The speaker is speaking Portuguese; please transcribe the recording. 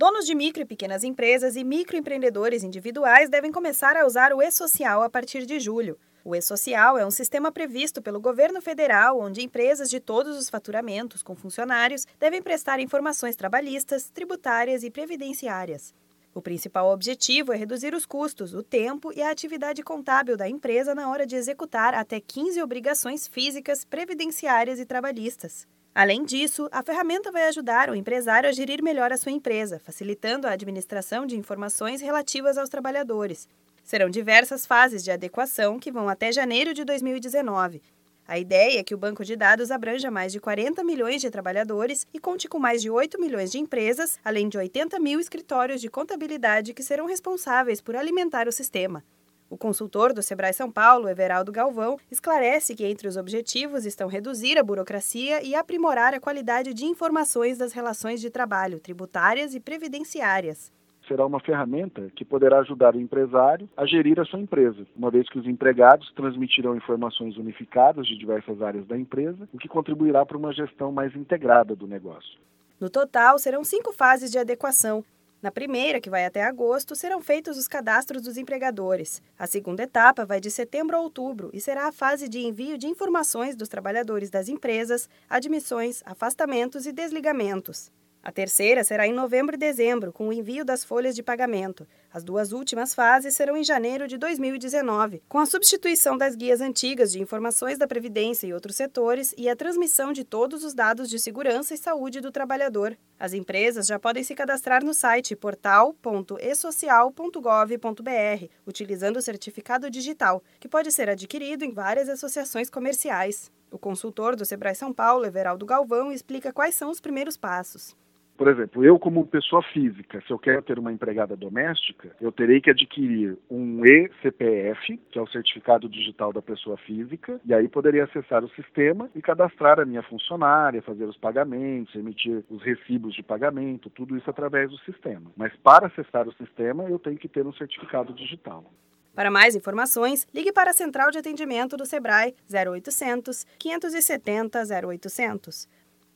Donos de micro e pequenas empresas e microempreendedores individuais devem começar a usar o e-social a partir de julho. O e-social é um sistema previsto pelo governo federal, onde empresas de todos os faturamentos com funcionários devem prestar informações trabalhistas, tributárias e previdenciárias. O principal objetivo é reduzir os custos, o tempo e a atividade contábil da empresa na hora de executar até 15 obrigações físicas, previdenciárias e trabalhistas. Além disso, a ferramenta vai ajudar o empresário a gerir melhor a sua empresa, facilitando a administração de informações relativas aos trabalhadores. Serão diversas fases de adequação que vão até janeiro de 2019. A ideia é que o banco de dados abranja mais de 40 milhões de trabalhadores e conte com mais de 8 milhões de empresas, além de 80 mil escritórios de contabilidade que serão responsáveis por alimentar o sistema. O consultor do Sebrae São Paulo, Everaldo Galvão, esclarece que entre os objetivos estão reduzir a burocracia e aprimorar a qualidade de informações das relações de trabalho tributárias e previdenciárias será uma ferramenta que poderá ajudar o empresário a gerir a sua empresa, uma vez que os empregados transmitirão informações unificadas de diversas áreas da empresa, o que contribuirá para uma gestão mais integrada do negócio. No total, serão cinco fases de adequação, na primeira, que vai até agosto, serão feitos os cadastros dos empregadores. A segunda etapa vai de setembro a outubro e será a fase de envio de informações dos trabalhadores das empresas, admissões, afastamentos e desligamentos. A terceira será em novembro e dezembro, com o envio das folhas de pagamento. As duas últimas fases serão em janeiro de 2019, com a substituição das guias antigas de informações da Previdência e outros setores e a transmissão de todos os dados de segurança e saúde do trabalhador. As empresas já podem se cadastrar no site portal.esocial.gov.br, utilizando o certificado digital, que pode ser adquirido em várias associações comerciais. O consultor do Sebrae São Paulo, Everaldo Galvão, explica quais são os primeiros passos. Por exemplo, eu como pessoa física, se eu quero ter uma empregada doméstica, eu terei que adquirir um e-CPF, que é o certificado digital da pessoa física, e aí poderia acessar o sistema e cadastrar a minha funcionária, fazer os pagamentos, emitir os recibos de pagamento, tudo isso através do sistema. Mas para acessar o sistema, eu tenho que ter um certificado digital. Para mais informações, ligue para a Central de Atendimento do Sebrae 0800 570 0800.